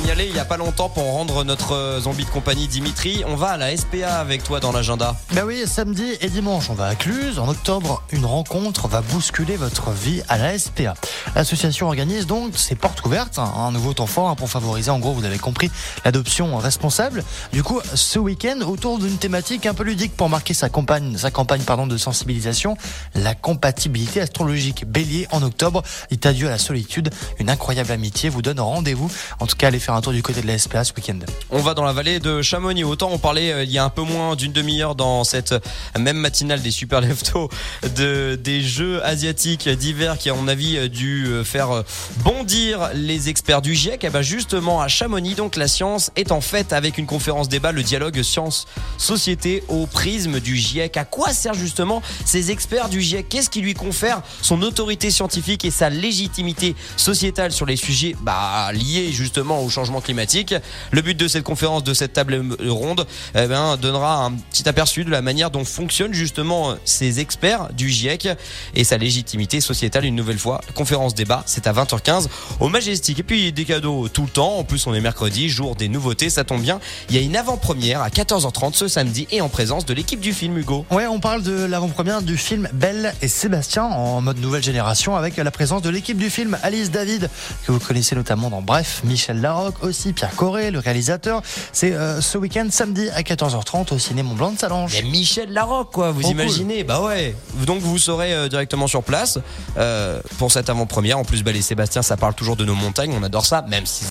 On y allait il y a pas longtemps pour rendre notre euh, zombie de compagnie Dimitri. On va à la SPA avec toi dans l'agenda. Bah oui, samedi et dimanche, on va à Cluse. En octobre, une rencontre va bousculer votre vie à la SPA. L'association organise donc ses portes ouvertes, hein, un nouveau temps fort hein, pour favoriser, en gros, vous avez compris, l'adoption responsable. Du coup, ce week-end, autour d'une thématique un peu ludique pour marquer sa campagne, sa campagne pardon, de sensibilisation, la compatibilité astrologique. Bélier en octobre, dit adieu à la solitude. Une incroyable amitié vous donne rendez-vous. En tout cas, allez un tour du côté de la SPA ce week-end. On va dans la vallée de Chamonix. Autant on parlait euh, il y a un peu moins d'une demi-heure dans cette même matinale des super leftos de des jeux asiatiques d'hiver qui à mon avis euh, dû euh, faire bondir les experts du GIEC. Et ben justement à Chamonix donc la science est en fait avec une conférence débat le dialogue science société au prisme du GIEC. À quoi sert justement ces experts du GIEC Qu'est-ce qui lui confère son autorité scientifique et sa légitimité sociétale sur les sujets bah, liés justement au changement climatique Le but de cette conférence, de cette table ronde, eh ben, donnera un petit aperçu de la manière dont fonctionnent justement ces experts du GIEC et sa légitimité sociétale une nouvelle fois. Conférence débat, c'est à 20h15 au Majestic. Et puis des cadeaux tout le temps. En plus, on est mercredi, jour des nouveautés, ça tombe bien. Il y a une avant-première à 14h30 ce samedi et en présence de l'équipe du film Hugo. Ouais, on parle de l'avant-première du film Belle et Sébastien en mode nouvelle génération avec la présence de l'équipe du film Alice David que vous connaissez notamment dans Bref, Michel Larocque aussi, Pierre Corré, le réalisateur. C'est euh, ce week-end samedi à 14h30 au ciné Mont Blanc de Salange. A Michel Larocque, quoi, vous Oh, imaginez Bah ouais. Donc vous serez euh, directement sur place euh, pour cette avant-première. En plus, Belle et Sébastien, ça parle toujours de nos montagnes. On adore ça, même si